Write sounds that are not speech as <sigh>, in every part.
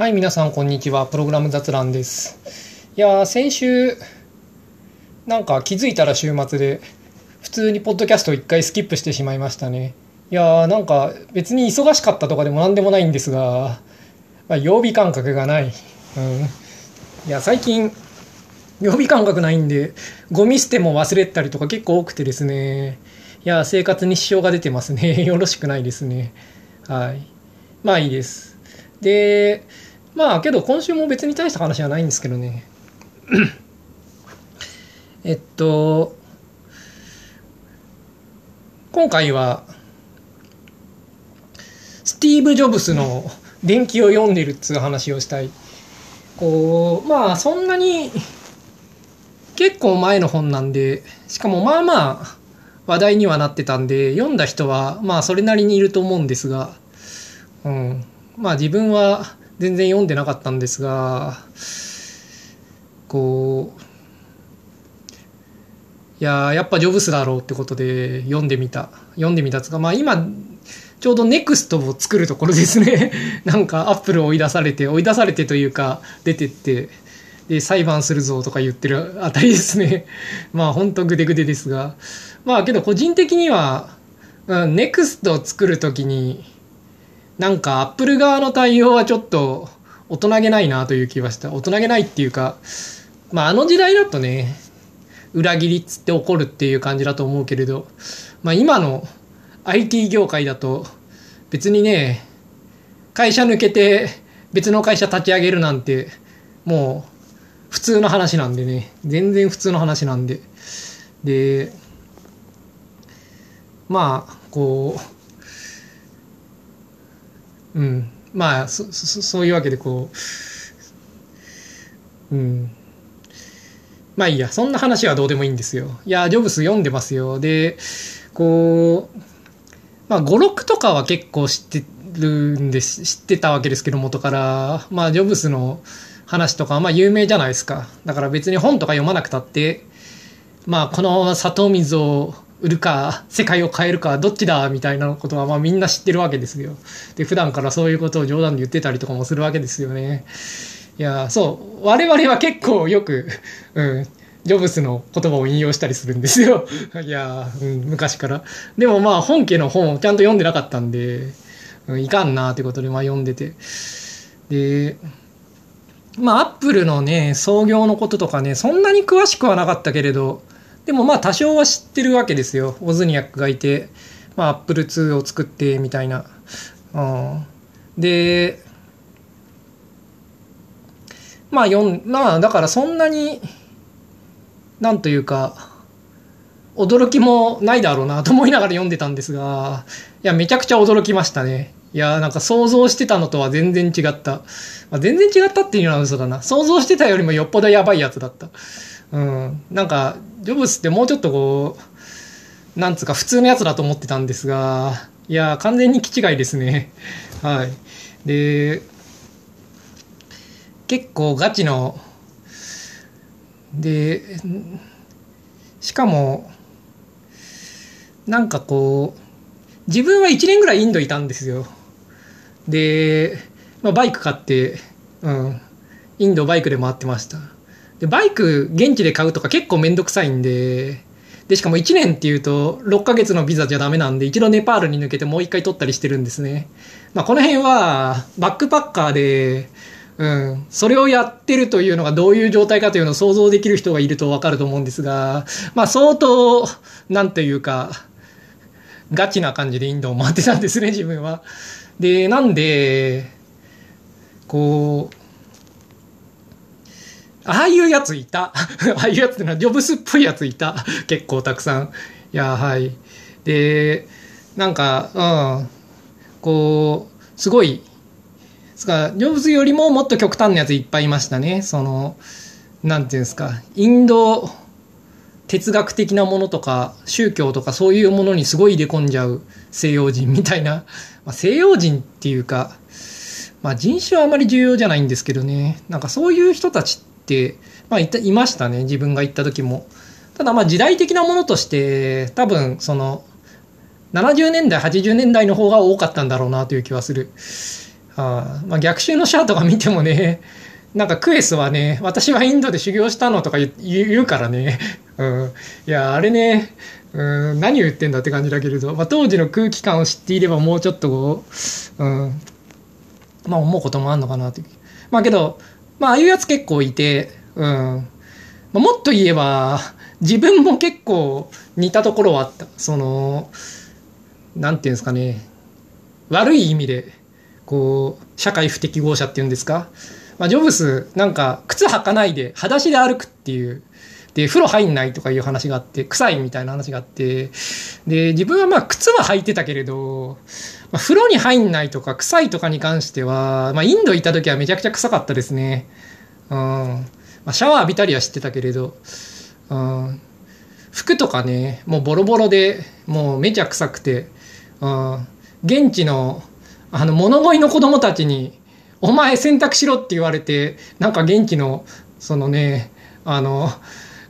はい、皆さん、こんにちは。プログラム雑談です。いやー、先週、なんか気づいたら週末で、普通にポッドキャストを一回スキップしてしまいましたね。いやー、なんか別に忙しかったとかでも何でもないんですが、まあ、曜日感覚がない。うん。いや、最近、曜日感覚ないんで、ゴミ捨ても忘れたりとか結構多くてですね。いや、生活に支障が出てますね。よろしくないですね。はい。まあいいです。で、まあけど今週も別に大した話はないんですけどね。<coughs> えっと、今回は、スティーブ・ジョブスの伝記を読んでるっつう話をしたい。こう、まあそんなに結構前の本なんで、しかもまあまあ話題にはなってたんで、読んだ人はまあそれなりにいると思うんですが、うん。まあ自分は全然読んでなかったんですが、こう、いややっぱジョブスだろうってことで読んでみた。読んでみたつか、まあ今、ちょうどネクストを作るところですね。<laughs> なんかアップルを追い出されて、追い出されてというか、出てって、で、裁判するぞとか言ってるあたりですね。<laughs> まあ本当グデグデですが。まあけど個人的には、うん、ネクストを作るときに、なんかアップル側の対応はちょっと大人げないなという気はした。大人げないっていうか、まああの時代だとね、裏切りっつって怒るっていう感じだと思うけれど、まあ今の IT 業界だと別にね、会社抜けて別の会社立ち上げるなんてもう普通の話なんでね、全然普通の話なんで。で、まあ、こう、うん。まあ、そ、そそういうわけで、こう、うん。まあいいや、そんな話はどうでもいいんですよ。いや、ジョブス読んでますよ。で、こう、まあ、語録とかは結構知ってるんです、知ってたわけですけど、元から。まあ、ジョブスの話とか、まあ、有名じゃないですか。だから別に本とか読まなくたって、まあ、この砂糖水を売るか、世界を変えるか、どっちだみたいなことは、まあみんな知ってるわけですよ。で、普段からそういうことを冗談で言ってたりとかもするわけですよね。いや、そう、我々は結構よく、うん、ジョブスの言葉を引用したりするんですよ。<laughs> いや、うん、昔から。でもまあ本家の本をちゃんと読んでなかったんで、うん、いかんなってことでまあ読んでて。で、まあアップルのね、創業のこととかね、そんなに詳しくはなかったけれど、でもまあ多少は知ってるわけですよ。オズニアックがいて、まあアップル2を作ってみたいな。うん、で、まあ読ん、まあだからそんなに、なんというか、驚きもないだろうなと思いながら読んでたんですが、いや、めちゃくちゃ驚きましたね。いや、なんか想像してたのとは全然違った。まあ、全然違ったっていうのは嘘だな。想像してたよりもよっぽどやばいやつだった。うん。なんか、ジョブスってもうちょっとこう、なんつうか普通のやつだと思ってたんですが、いや、完全に気違いですね。<laughs> はい。で、結構ガチの、で、しかも、なんかこう、自分は1年ぐらいインドいたんですよ。で、まあ、バイク買って、うん、インドバイクで回ってました。で、バイク現地で買うとか結構めんどくさいんで、で、しかも1年っていうと6ヶ月のビザじゃダメなんで、一度ネパールに抜けてもう一回取ったりしてるんですね。まあ、この辺は、バックパッカーで、うん、それをやってるというのがどういう状態かというのを想像できる人がいるとわかると思うんですが、まあ相当、なんというか、ガチな感じでインドを回ってたんですね、自分は。で、なんで、こう、ああいうやついた。<laughs> ああいうやつってのはジョブスっぽいやついた。結構たくさん。いや、はい。で、なんか、うん、こう、すごい、すか、ジョブズよりももっと極端なやついっぱいいましたね。その、なんていうんですか、インド哲学的なものとか、宗教とかそういうものにすごい入れ込んじゃう西洋人みたいな。<laughs> まあ、西洋人っていうか、まあ人種はあまり重要じゃないんですけどね。なんかそういう人たちって、まあいたいましたね。自分が行った時も。ただまあ時代的なものとして、多分その、70年代、80年代の方が多かったんだろうなという気はする。あまあ、逆襲のシャアとか見てもね、なんかクエスはね、私はインドで修行したのとか言うからね、うん。いや、あれね、うん、何を言ってんだって感じだけれど、まあ、当時の空気感を知っていればもうちょっとこう、うん、まあ思うこともあんのかなって。まあけど、まあああいうやつ結構いて、うん。まあ、もっと言えば、自分も結構似たところはあった。その、なんていうんですかね、悪い意味で、こう、社会不適合者っていうんですか。まあ、ジョブス、なんか、靴履かないで、裸足で歩くっていう、で、風呂入んないとかいう話があって、臭いみたいな話があって、で、自分はまあ靴は履いてたけれど、まあ、風呂に入んないとか臭いとかに関しては、まあ、インド行った時はめちゃくちゃ臭かったですね。うん。まあ、シャワー浴びたりは知ってたけれど、うん。服とかね、もうボロボロで、もうめちゃ臭くて、うん。現地の、あの、物乞いの子供たちに、お前洗濯しろって言われて、なんか現地の、そのね、あの、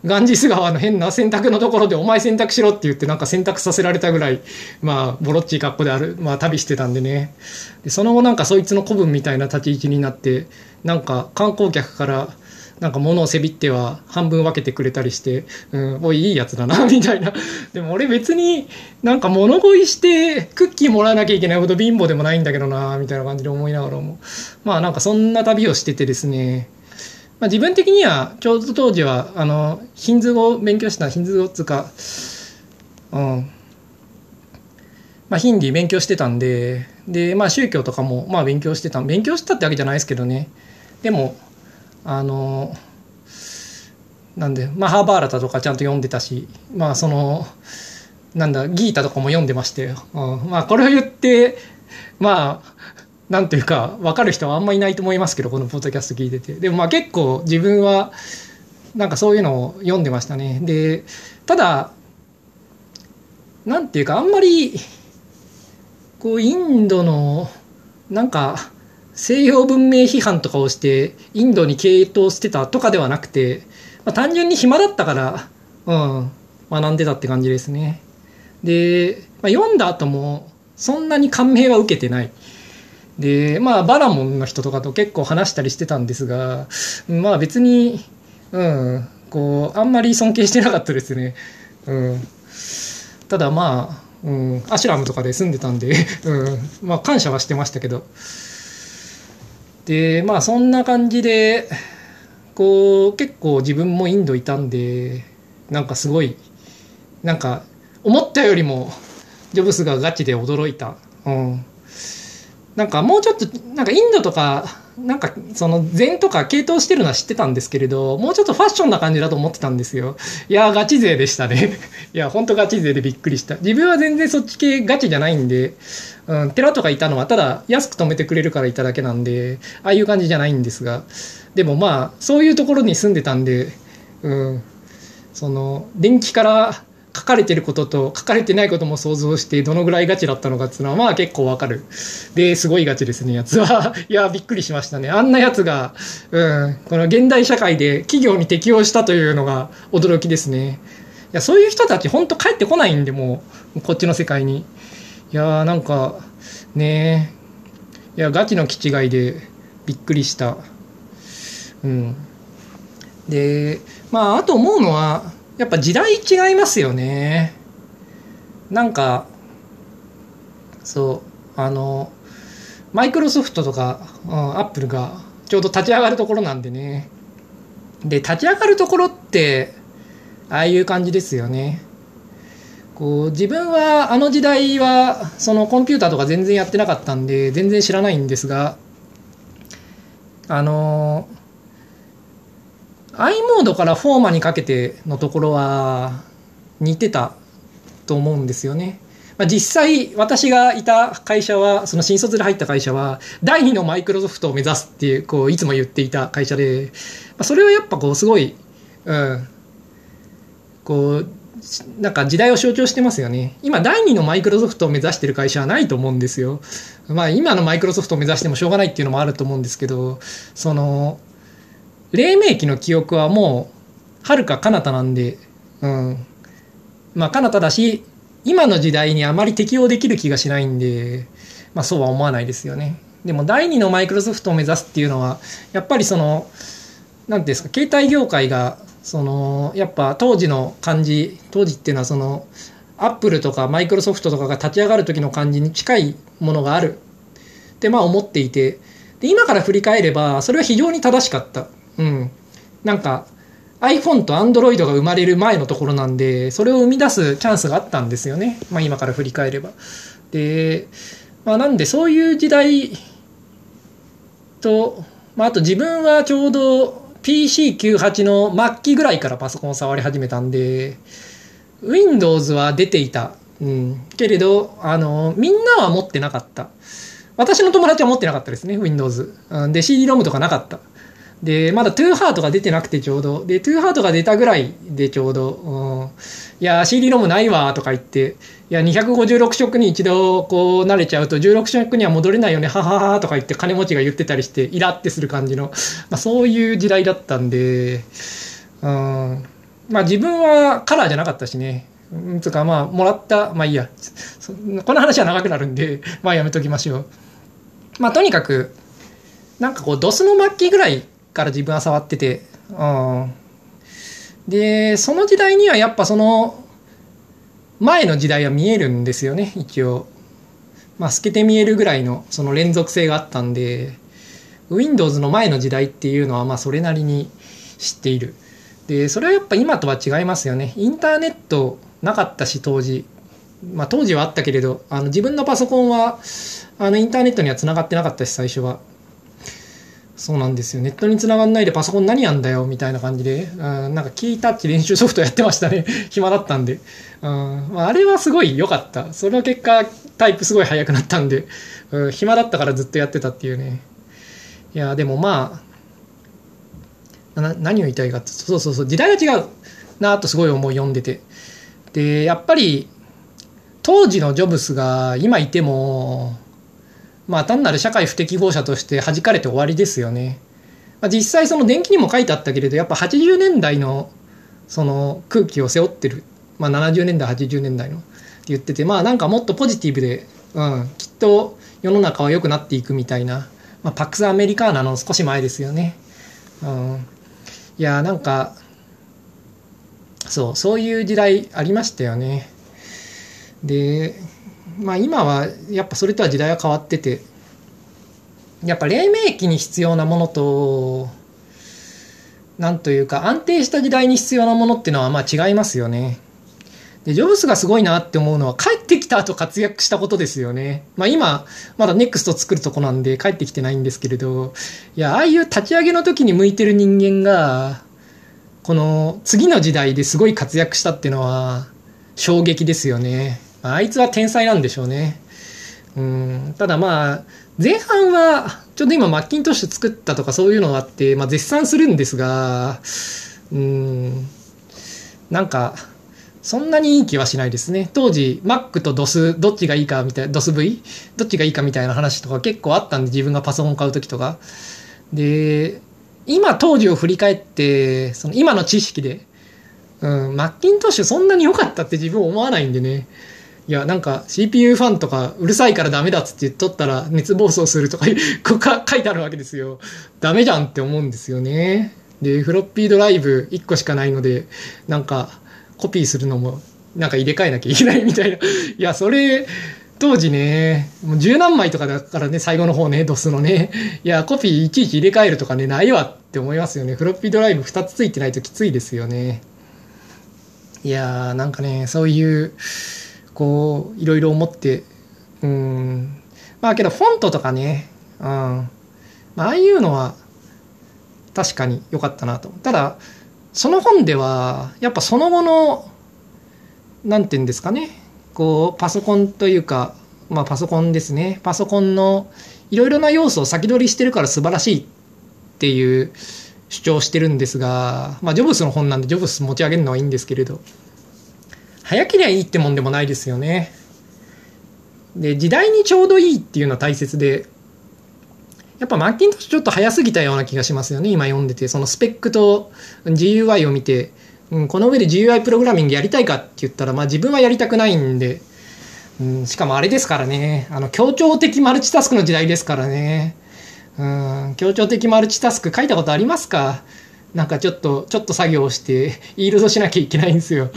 ガンジス川の変な洗濯のところでお前洗濯しろって言ってなんか洗濯させられたぐらい、まあ、ボロっちい格好である、まあ、旅してたんでね。で、その後なんかそいつの子分みたいな立ち位置になって、なんか観光客からなんか物をせびっては半分分けてくれたりして、うん、おい、いいやつだな、<laughs> みたいな。でも俺別になんか物乞いしてクッキーもらわなきゃいけないほど貧乏でもないんだけどな、みたいな感じで思いながらも。まあなんかそんな旅をしててですね、まあ、自分的にはちょうど当時はあのヒンズー語を勉強したヒンズー語っつうか、うん。まあ、ヒンディー勉強してたんでで、まあ、宗教とかもまあ勉強してた勉強したってわけじゃないですけどね。でもあのなんで、まあ、ハーバーラタとかちゃんと読んでたしまあそのなんだギータとかも読んでましたよ、うん、まあこれを言ってまあなんていうか分かる人はあんまいないと思いますけどこのポッドキャスト聞いてて。でもまあ結構自分はなんかそういうのを読んでましたね。でただなんていうかあんまりこうインドのなんか西洋文明批判とかをしてインドに傾倒してたとかではなくて、まあ、単純に暇だったから、うん、学んでたって感じですね。で、まあ、読んだ後もそんなに感銘は受けてない。で、まあ、バラモンの人とかと結構話したりしてたんですが、まあ別に、うん、こう、あんまり尊敬してなかったですね。うん。ただまあ、うん、アシュラムとかで住んでたんで、<laughs> うん、まあ感謝はしてましたけど。で、まあそんな感じで、こう、結構自分もインドいたんで、なんかすごい、なんか、思ったよりも、ジョブスがガチで驚いた。うん。なんかもうちょっとなんかインドとかなんかその禅とか系統してるのは知ってたんですけれどもうちょっとファッションな感じだと思ってたんですよ。いやガチ勢でしたね。<laughs> いやほんとガチ勢でびっくりした。自分は全然そっち系ガチじゃないんで、うん、寺とかいたのはただ安く止めてくれるからいただけなんでああいう感じじゃないんですが。でもまあそういうところに住んでたんでうんその電気から書かれてることと書かれてないことも想像してどのぐらいガチだったのかっていうのはまあ結構わかる。で、すごいガチですね、やつは。<laughs> いや、びっくりしましたね。あんなやつが、うん、この現代社会で企業に適応したというのが驚きですね。いや、そういう人たち本当帰ってこないんで、もう、こっちの世界に。いやーなんか、ねいや、ガチの気違いでびっくりした。うん。で、まあ、あと思うのは、やっぱ時代違いますよね。なんかそうあのマイクロソフトとか、うん、アップルがちょうど立ち上がるところなんでね。で立ち上がるところってああいう感じですよね。こう自分はあの時代はそのコンピューターとか全然やってなかったんで全然知らないんですがあの i モードからフォーマにかけてのところは似てたと思うんですよね。まあ、実際私がいた会社はその新卒で入った会社は第2のマイクロソフトを目指すっていうこういつも言っていた会社で、まあ、それはやっぱこうすごい、うん、こうなんか時代を象徴してますよね。今、第2のマイクロソフトを目指してる会社はないと思うんですよ。まあ、今のマイクロソフトを目指してもしょうがないっていうのもあると思うんですけど、その、黎明期の記憶はもう、はるか彼方なんで、うん。まあ、彼方だし、今の時代にあまり適応できる気がしないんで、まあ、そうは思わないですよね。でも第2のマイクロソフトを目指すっていうのはやっぱりその何ていうんですか携帯業界がそのやっぱ当時の感じ当時っていうのはそのアップルとかマイクロソフトとかが立ち上がる時の感じに近いものがあるってまあ思っていてで今から振り返ればそれは非常に正しかったうんなんか iPhone と Android が生まれる前のところなんでそれを生み出すチャンスがあったんですよねまあ今から振り返ればでまあなんでそういう時代と、まあ、あと自分はちょうど PC98 の末期ぐらいからパソコンを触り始めたんで、Windows は出ていた。うん。けれど、あの、みんなは持ってなかった。私の友達は持ってなかったですね、Windows。で、CD-ROM とかなかった。で、まだトゥーハートが出てなくてちょうど。で、トゥーハートが出たぐらいでちょうど、うん、いや、CD-ROM ないわ、とか言って、いや、256色に一度こう慣れちゃうと16色には戻れないよね、はははとか言って金持ちが言ってたりして、イラってする感じの、まあ、そういう時代だったんで、うん、まあ自分はカラーじゃなかったしね。つうかまあ、もらった、まあいいや。この話は長くなるんで、まあやめときましょう。まあとにかく、なんかこう、ドスの末期ぐらいから自分は触ってて、うん。で、その時代にはやっぱその、前の時代は見えるんですよね、一応。まあ、透けて見えるぐらいのその連続性があったんで、Windows の前の時代っていうのはまあそれなりに知っている。で、それはやっぱ今とは違いますよね。インターネットなかったし、当時。まあ当時はあったけれど、あの自分のパソコンはあのインターネットには繋がってなかったし、最初は。そうなんですよ。ネットに繋がんないでパソコン何やんだよみたいな感じで、うん、なんかキータッチ練習ソフトやってましたね。<laughs> 暇だったんで。うん、あれはすごい良かった。それの結果、タイプすごい速くなったんで、うん、暇だったからずっとやってたっていうね。いや、でもまあ、な何を言いたいかって、そうそうそう、時代が違うなとすごい思い読んでて。で、やっぱり、当時のジョブスが今いても、まあ単なる社会不適合者として弾かれて終わりですよね。まあ、実際その電気にも書いてあったけれど、やっぱ80年代のその空気を背負ってる。まあ70年代、80年代のって言ってて、まあなんかもっとポジティブで、うん、きっと世の中は良くなっていくみたいな、まあ、パックスアメリカーナの少し前ですよね。うん。いや、なんか、そう、そういう時代ありましたよね。で、まあ今はやっぱそれとは時代は変わっててやっぱ黎明期に必要なものとなんというか安定した時代に必要なものっていうのはまあ違いますよね。で、ジョブスがすごいなって思うのは帰ってきた後活躍したことですよね。まあ今、まだ NEXT 作るとこなんで帰ってきてないんですけれど、いや、ああいう立ち上げの時に向いてる人間が、この次の時代ですごい活躍したっていうのは衝撃ですよね。あいつは天才なんでしょうね。うん、ただまあ、前半は、ちょっと今マッキントッシュ作ったとかそういうのがあって、まあ絶賛するんですが、うん、なんか、そんなにいい気はしないですね。当時、Mac と DOS、どっちがいいかみたいな、DOSV? どっちがいいかみたいな話とか結構あったんで、自分がパソコン買う時とか。で、今当時を振り返って、その今の知識で、うん、マッキントッシュそんなに良かったって自分思わないんでね。いや、なんか CPU ファンとかうるさいからダメだっつって言っとったら熱暴走するとか <laughs> こか書いてあるわけですよ。ダメじゃんって思うんですよね。で、フロッピードライブ1個しかないので、なんかコピーするのもなんか入れ替えなきゃいけないみたいな。<laughs> いや、それ、当時ね、もう十何枚とかだからね、最後の方ね、ドスのね。いや、コピーいちいち入れ替えるとかね、ないわって思いますよね。フロッピードライブ2つついてないときついですよね。いやー、なんかね、そういう、こういろいろ思ってうん。まあけどフォントとかね、うん。まあ、ああいうのは確かに良かったなとただその本ではやっぱその後の何て言うんですかねこうパソコンというかまあパソコンですね。パソコンのいろいろな要素を先取りしてるから素晴らしいっていう主張してるんですがまあジョブスの本なんでジョブス持ち上げるのはいいんですけれど。早けりゃいいってもんでもないですよね。で、時代にちょうどいいっていうのは大切で、やっぱマッキントッシュちょっと早すぎたような気がしますよね、今読んでて。そのスペックと GUI を見て、うん、この上で GUI プログラミングやりたいかって言ったら、まあ自分はやりたくないんで、うん、しかもあれですからね、あの、協調的マルチタスクの時代ですからね。うん、協調的マルチタスク書いたことありますか？なんかちょっと、ちょっと作業して、<laughs> イールドしなきゃいけないんですよ。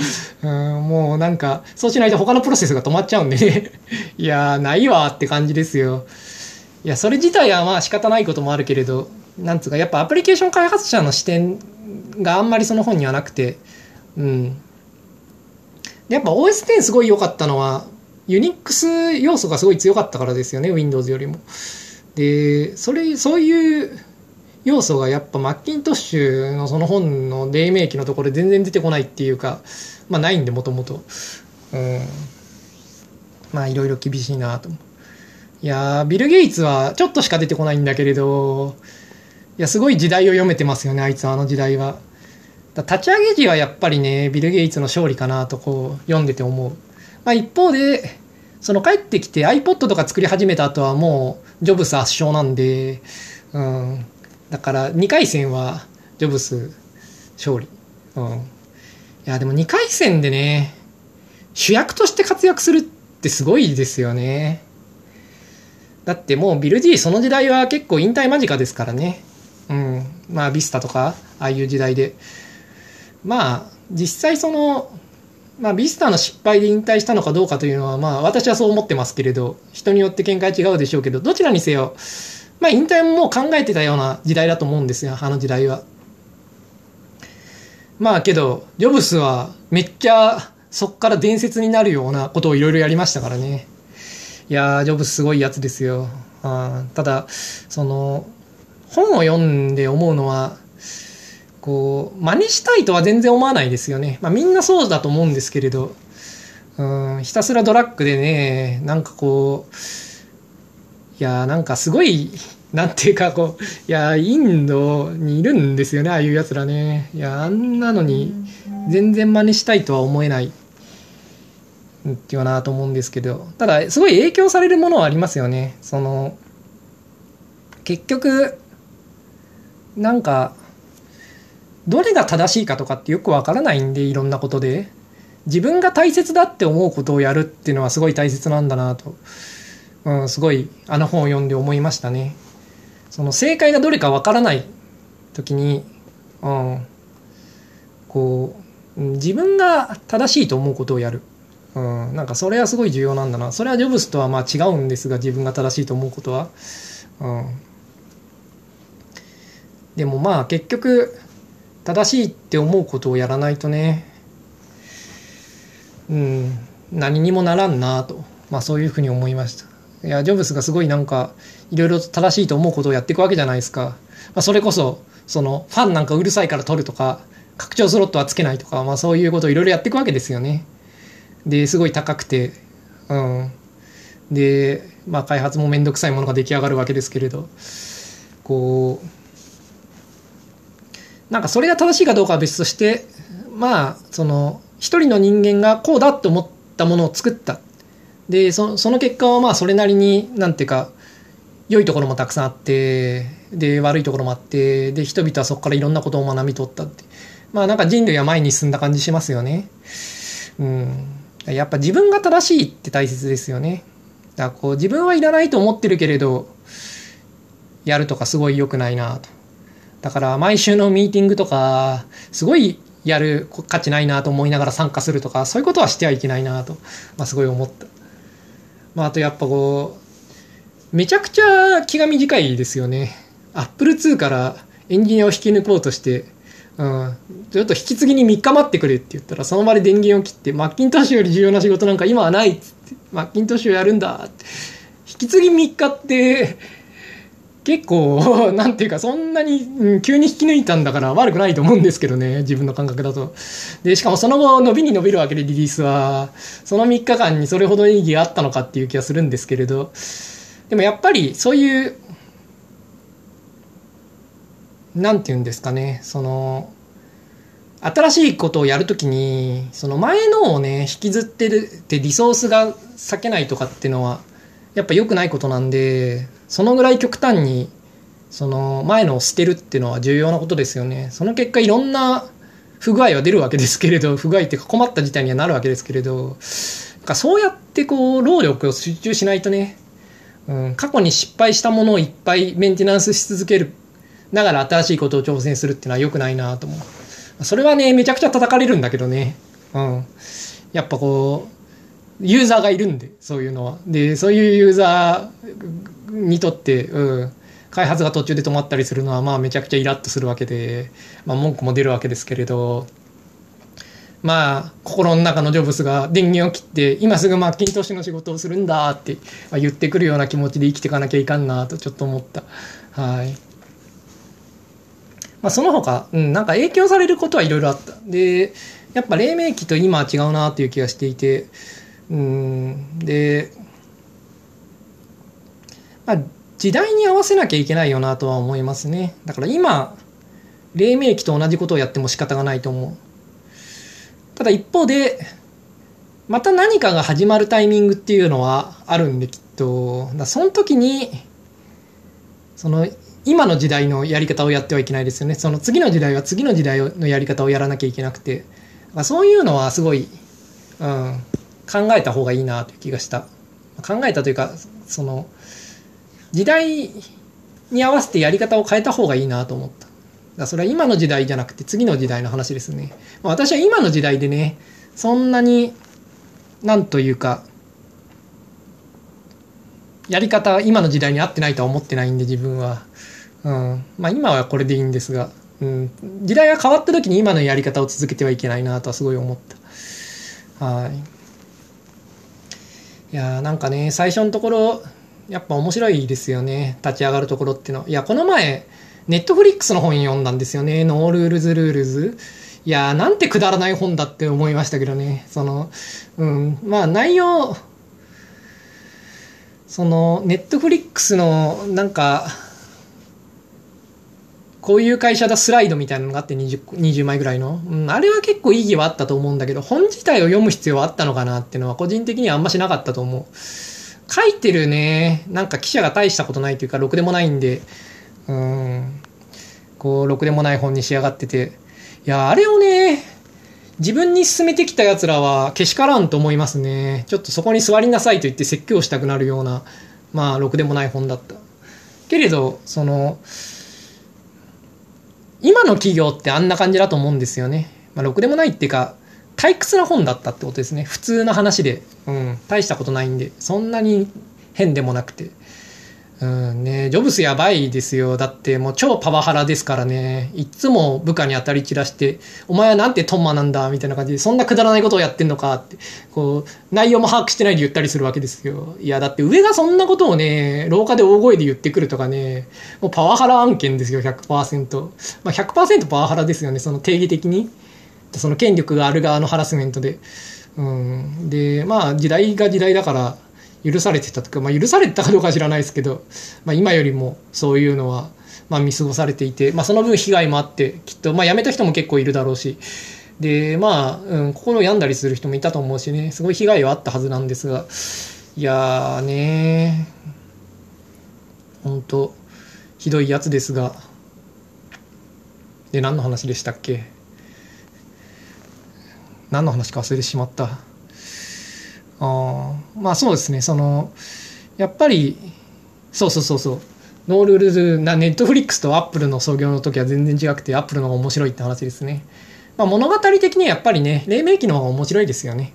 うん、もうなんか、そうしないと他のプロセスが止まっちゃうんでね。<laughs> いやー、ないわって感じですよ。いや、それ自体はまあ仕方ないこともあるけれど、なんつうか、やっぱアプリケーション開発者の視点があんまりその本にはなくて、うん。やっぱ OS10 すごい良かったのは、ユニックス要素がすごい強かったからですよね、Windows よりも。で、それ、そういう要素がやっぱマッキントッシュのその本の黎明期のところで全然出てこないっていうか、まあないんでもともと。うん。まあいろいろ厳しいなと。いやビル・ゲイツはちょっとしか出てこないんだけれど、いや、すごい時代を読めてますよね、あいつは、あの時代は。立ち上げ時はやっぱりね、ビル・ゲイツの勝利かなとこう読んでて思う。まあ一方で、その帰ってきて iPod とか作り始めた後はもうジョブス圧勝なんで、うん、だから2回戦はジョブス勝利。うん。いや、でも2回戦でね、主役として活躍するってすごいですよね。だってもうビル G その時代は結構引退間近ですからね。うん。まあビスタとか、ああいう時代で。まあ、実際その、まあビスタの失敗で引退したのかどうかというのは、まあ私はそう思ってますけれど、人によって見解違うでしょうけど、どちらにせよ、まあ、引退ももう考えてたような時代だと思うんですよ、あの時代は。まあけど、ジョブスはめっちゃそっから伝説になるようなことをいろいろやりましたからね。いやー、ジョブスすごいやつですよ。あただ、その、本を読んで思うのは、こう、真似したいとは全然思わないですよね。まあみんなそうだと思うんですけれど、うん、ひたすらドラッグでね、なんかこう、いやなんかすごい、なんていうかこう、<laughs> いやインドにいるんですよね、ああいうやつらね。いや、あんなのに全然真似したいとは思えない。っていうなと思うんですけど、ただ、すごい影響されるものはありますよね。その、結局、なんか、どれが正しいかとかってよくわからないんで、いろんなことで。自分が大切だって思うことをやるっていうのはすごい大切なんだなとうん、すごいあの本を読んで思いましたね。その正解がどれかわからない時に、うん、こう自分が正しいと思うことをやる。うん、なんかそれはすごい重要なんだな。それはジョブスとはまあ違うんですが、自分が正しいと思うことは。うん、でもまあ結局、正しいって思うことをやらないとね、うん、何にもならんなと、まあそういうふうに思いました。いや、ジョブスがすごいなんか、いろいろ正しいと思うことをやっていくわけじゃないですか。まあ、それこそ、その、ファンなんかうるさいから取るとか、拡張スロットはつけないとか、まあそういうことをいろいろやっていくわけですよね。で、すごい高くて、うん。で、まあ開発もめんどくさいものが出来上がるわけですけれど、こう、なんかそれが正しいかどうかは別として、まあ、その、一人の人間がこうだって思ったものを作ったでその結果はまあそれなりになんていうか良いところもたくさんあってで悪いところもあってで人々はそこからいろんなことを学び取ったって。まあなんか人類は前に進んだ感じしますよね。うん。やっぱ自分が正しいって大切ですよね。だからこう自分はいらないと思ってるけれどやるとかすごい良くないなと。だから毎週のミーティングとかすごいやる価値ないなと思いながら参加するとかそういうことはしてはいけないなと、まあ、すごい思った。まあ、あとやっぱこう、めちゃくちゃ気が短いですよね。アップル2からエンジニアを引き抜こうとして、うん、ちょっと引き継ぎに3日待ってくれって言ったら、その場で電源を切って、マッキントッシュより重要な仕事なんか今はないっつって、マッキントッシュをやるんだって。引き継ぎ3日って、結構、<laughs> なんていうか、そんなに、急に引き抜いたんだから悪くないと思うんですけどね、自分の感覚だと。で、しかもその後、伸びに伸びるわけでリリースは、その3日間にそれほど意義があったのかっていう気がするんですけれど、でもやっぱり、そういう、なんていうんですかね、その、新しいことをやるときに、その前のをね、引きずってるってリソースが避けないとかっていうのは、やっぱ良くないことなんで、そのぐらい極端にその前のを捨てるっていうのは重要なことですよね。その結果いろんな不具合は出るわけですけれど、<laughs> 不具合っていうか困った事態にはなるわけですけれど、かそうやってこう労力を集中しないとね、うん、過去に失敗したものをいっぱいメンテナンスし続けるながら新しいことを挑戦するっていうのは良くないなと思う。それはねめちゃくちゃ叩かれるんだけどね。うん。やっぱこうユーザーがいるんでそういうのは。でそういうユーザーにとって、うん、開発が途中で止まったりするのはまあめちゃくちゃイラッとするわけで、まあ、文句も出るわけですけれどまあ心の中のジョブスが電源を切って今すぐマッキントッシュの仕事をするんだって言ってくるような気持ちで生きていかなきゃいかんなとちょっと思ったはい。まあ、その他、うん、なんか影響されることはいろいろあった。で、やっぱ黎明期と今は違うなという気がしていて、うん、で、まあ、時代に合わせなきゃいけないよなとは思いますね。だから今、黎明期と同じことをやっても仕方がないと思う。ただ一方で、また何かが始まるタイミングっていうのはあるんできっと、だその時に、その今の時代のやり方をやってはいけないですよね。その次の時代は次の時代のやり方をやらなきゃいけなくて、そういうのはすごい、うん、考えた方がいいなという気がした。考えたというか、その、時代に合わせてやり方を変えた方がいいなと思った。だそれは今の時代じゃなくて次の時代の話ですね。私は今の時代でね、そんなに、なんというか、やり方今の時代に合ってないとは思ってないんで自分は。うん。まあ今はこれでいいんですが、うん。時代が変わった時に今のやり方を続けてはいけないなとはすごい思った。はい。いやーなんかね、最初のところ、やっぱ面白いですよね。立ち上がるところっていうの。いや、この前、ネットフリックスの本読んだんですよね。 No Rules Rules。いやーなんてくだらない本だって思いましたけどね。その、うん。まあ、内容、その、ネットフリックスの、なんか、こういう会社だスライドみたいなのがあって 20, 20枚ぐらいの、うん、あれは結構意義はあったと思うんだけど、本自体を読む必要はあったのかなっていうのは個人的にはあんましなかったと思う。書いてるね、なんか記者が大したことないというか、ろくでもないんで、うん、こう、ろくでもない本に仕上がってて、いや、あれをね、自分に進めてきた奴らはけしからんと思いますね。ちょっとそこに座りなさいと言って説教したくなるような、まあ、ろくでもない本だった。けれど、その、今の企業ってあんな感じだと思うんですよね。まあ、ろくでもないっていうか、退屈な本だったってことですね。普通の話で。うん。大したことないんで。そんなに変でもなくて。うんね、ジョブスやばいですよ。だってもう超パワハラですからね。いつも部下に当たり散らして、お前はなんてトンマなんだみたいな感じで、そんなくだらないことをやってんのかって、こう、内容も把握してないで言ったりするわけですよ。いや、だって上がそんなことをね、廊下で大声で言ってくるとかね、もうパワハラ案件ですよ、100%。まあ100%パワハラですよね、その定義的に。その権力がある側のハラスメントで。うん。で、まあ時代が時代だから、許されてたとか、まあ、許されてたかどうか知らないですけど、まあ、今よりもそういうのは、まあ、見過ごされていて、まあ、その分被害もあってきっと、まあ、辞めた人も結構いるだろうし。でまあ、うん、心を病んだりする人もいたと思うしね。すごい被害はあったはずなんですが。いやーね本当ひどいやつですが。で何の話でしたっけ？何の話か忘れてしまった。あまあそうですねそのやっぱりそうそうそうそうノールールなネットフリックスとアップルの創業の時は全然違くてアップルの方が面白いって話ですね、まあ、物語的にはやっぱりね黎明期の方が面白いですよね。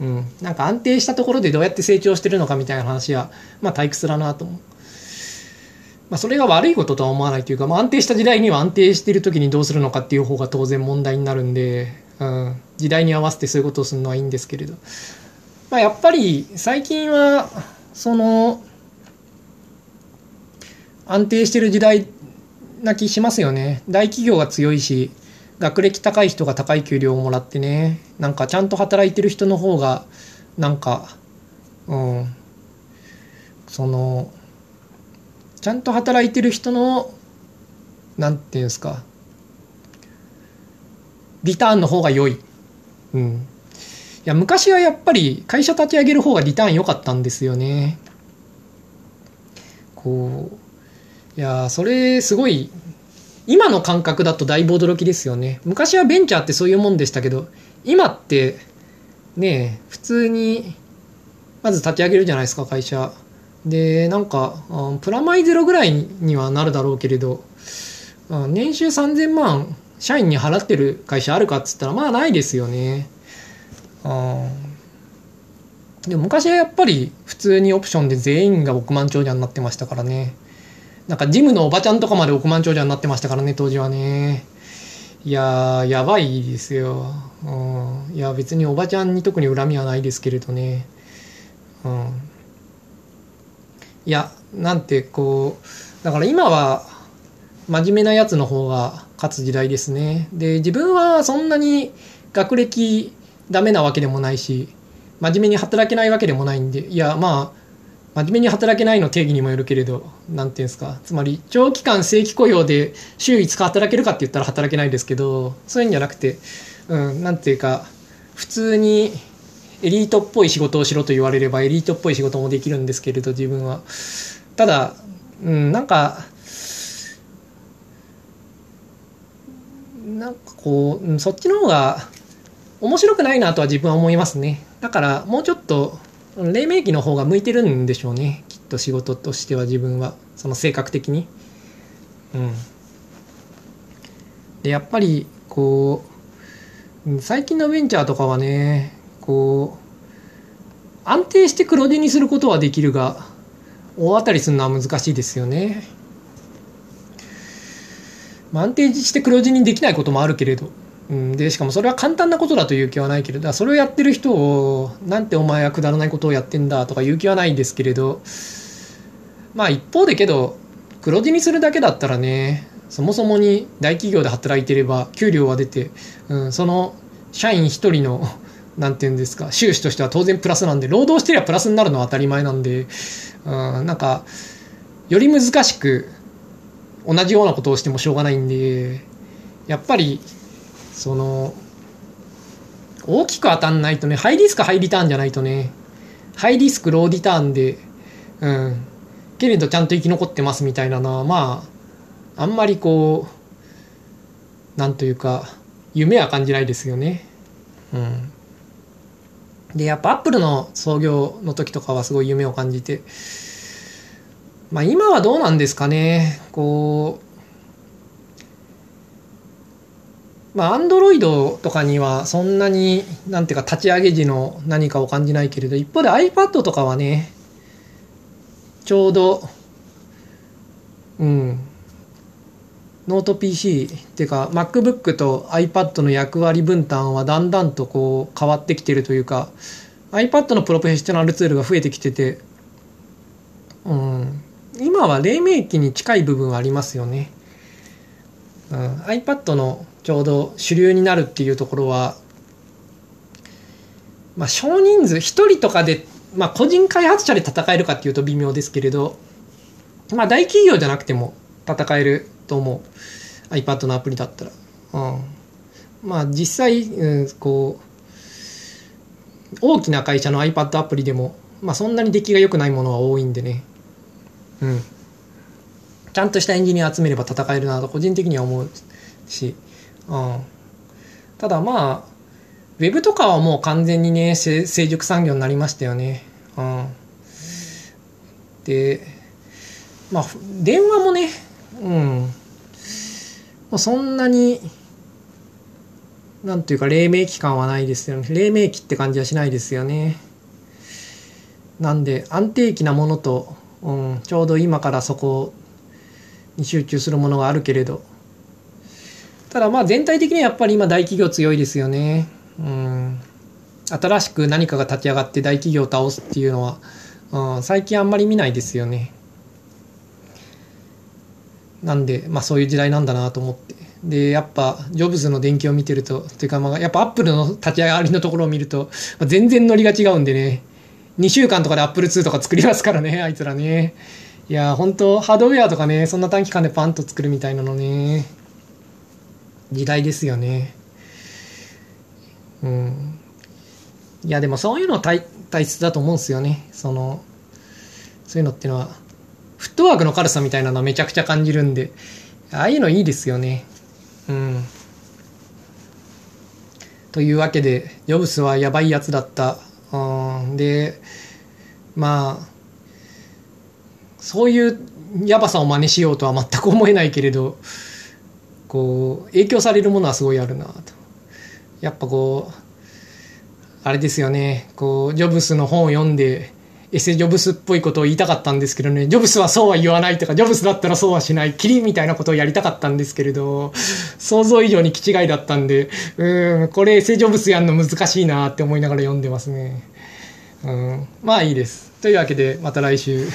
うん。なんか安定したところでどうやって成長してるのかみたいな話はまあ退屈だなと思う。まあ、それが悪いこととは思わないというか、まあ、安定した時代には安定してる時にどうするのかっていう方が当然問題になるんで、うん、時代に合わせてそういうことをするのはいいんですけれど、まあ、やっぱり最近はその安定してる時代な気しますよね。大企業が強いし学歴高い人が高い給料をもらってねなんかちゃんと働いてる人の方がなんかうん。そのちゃんと働いてる人のなんていうんですかリターンの方が良いうんや、昔はやっぱり会社立ち上げる方がリターン良かったんですよね。こう、いや、それすごい、今の感覚だとだいぶ驚きですよね。昔はベンチャーってそういうもんでしたけど、今って、ねえ普通にまず立ち上げるじゃないですか会社でなんかプラマイゼロぐらいにはなるだろうけれど年収3000万社員に払ってる会社あるかっつったらまあないですよね。でも昔はやっぱり普通にオプションで全員が億万長者になってましたからね。なんかジムのおばちゃんとかまで億万長者になってましたからね当時はね。いややばいですよ、うん、いや別におばちゃんに特に恨みはないですけれどね。うん。いやなんてこうだから今は真面目なやつの方が勝つ時代ですね。で自分はそんなに学歴ダメなわけでもないし真面目に働けないわけでもないんでいやまあ真面目に働けないの定義にもよるけれど何ていうんですか。つまり長期間正規雇用で週5日働けるかって言ったら働けないですけどそういうんじゃなくてうん何ていうか普通にエリートっぽい仕事をしろと言われればエリートっぽい仕事もできるんですけれど自分は。ただうんなんかなんかこうそっちの方が面白くないなとは自分は思いますね。だからもうちょっと黎明期の方が向いてるんでしょうね。きっと仕事としては自分は。その性格的に。うん。でやっぱりこう最近のベンチャーとかはねこう安定して黒字にすることはできるが大当たりするのは難しいですよね、まあ、安定して黒字にできないこともあるけれど。うん、でしかもそれは簡単なことだという気はないけれど。それをやってる人をなんてお前はくだらないことをやってんだとかいう気はないんですけれど。まあ一方でけど黒字にするだけだったらねそもそもに大企業で働いてれば給料は出て、うん、その社員一人のなんていうんですか収支としては当然プラスなんで労働してりゃプラスになるのは当たり前なんで、うん、なんかより難しく同じようなことをしてもしょうがないんでやっぱりその大きく当たんないとねハイリスクハイリターンじゃないとねハイリスクローリターンでうんけれどちゃんと生き残ってますみたいなのはまああんまりこうなんというか夢は感じないですよね。うん。でやっぱアップルの創業の時とかはすごい夢を感じてまあ今はどうなんですかね。こうまあ、アンドロイドとかにはそんなに、なんていうか、立ち上げ時の何かを感じないけれど、一方で iPad とかはね、ちょうど、うん、ノート PC っていうか MacBook と iPad の役割分担はだんだんとこう変わってきてるというか iPad のプロフェッショナルツールが増えてきてて、うん、今は黎明期に近い部分はありますよね。うん、iPad のちょうど主流になるっていうところは、まあ、少人数1人とかで、まあ、個人開発者で戦えるかっていうと微妙ですけれど、まあ、大企業じゃなくても戦えると思う。iPad のアプリだったら、うん、まあ実際、うん、こう大きな会社の iPad アプリでも、まあ、そんなに出来が良くないものは多いんでね。うん。ちゃんとしたエンジニア集めれば戦えるなと個人的には思うし。うん、ただまあウェブとかはもう完全にね成熟産業になりましたよね。うん、でまあ電話もねうん。もうそんなになんというか黎明期間はないですよね。黎明期って感じはしないですよね。なんで安定期なものと、うん、ちょうど今からそこに集中するものがあるけれどただまあ全体的にはやっぱり今大企業強いですよね。うん。新しく何かが立ち上がって大企業を倒すっていうのは、うん、最近あんまり見ないですよね。なんで、まあそういう時代なんだなと思って。で、やっぱ、ジョブズの電気を見てると、というかまあ、やっぱアップルの立ち上がりのところを見ると、まあ、全然ノリが違うんでね、2週間とかでアップル2とか作りますからね、<laughs> あいつらね。いや、本当ハードウェアとかね、そんな短期間でパンと作るみたいなのね。時代ですよね。うん。いや、でもそういうの大大切だと思うんですよね。その、そういうのっていうのは、フットワークの軽さみたいなのはめちゃくちゃ感じるんで、ああいうのいいですよね。うん。というわけでジョブスはやばいやつだったうん。でまあそういうやばさを真似しようとは全く思えないけれどこう影響されるものはすごいあるなと。やっぱこうあれですよね。こうジョブスの本を読んでエセジョブスっぽいことを言いたかったんですけどね。ジョブスはそうは言わないとかジョブスだったらそうはしない。キリみたいなことをやりたかったんですけれど想像以上に気違いだったんでうんこれエセジョブスやんの難しいなって思いながら読んでますね。うんまあいいです。というわけでまた来週。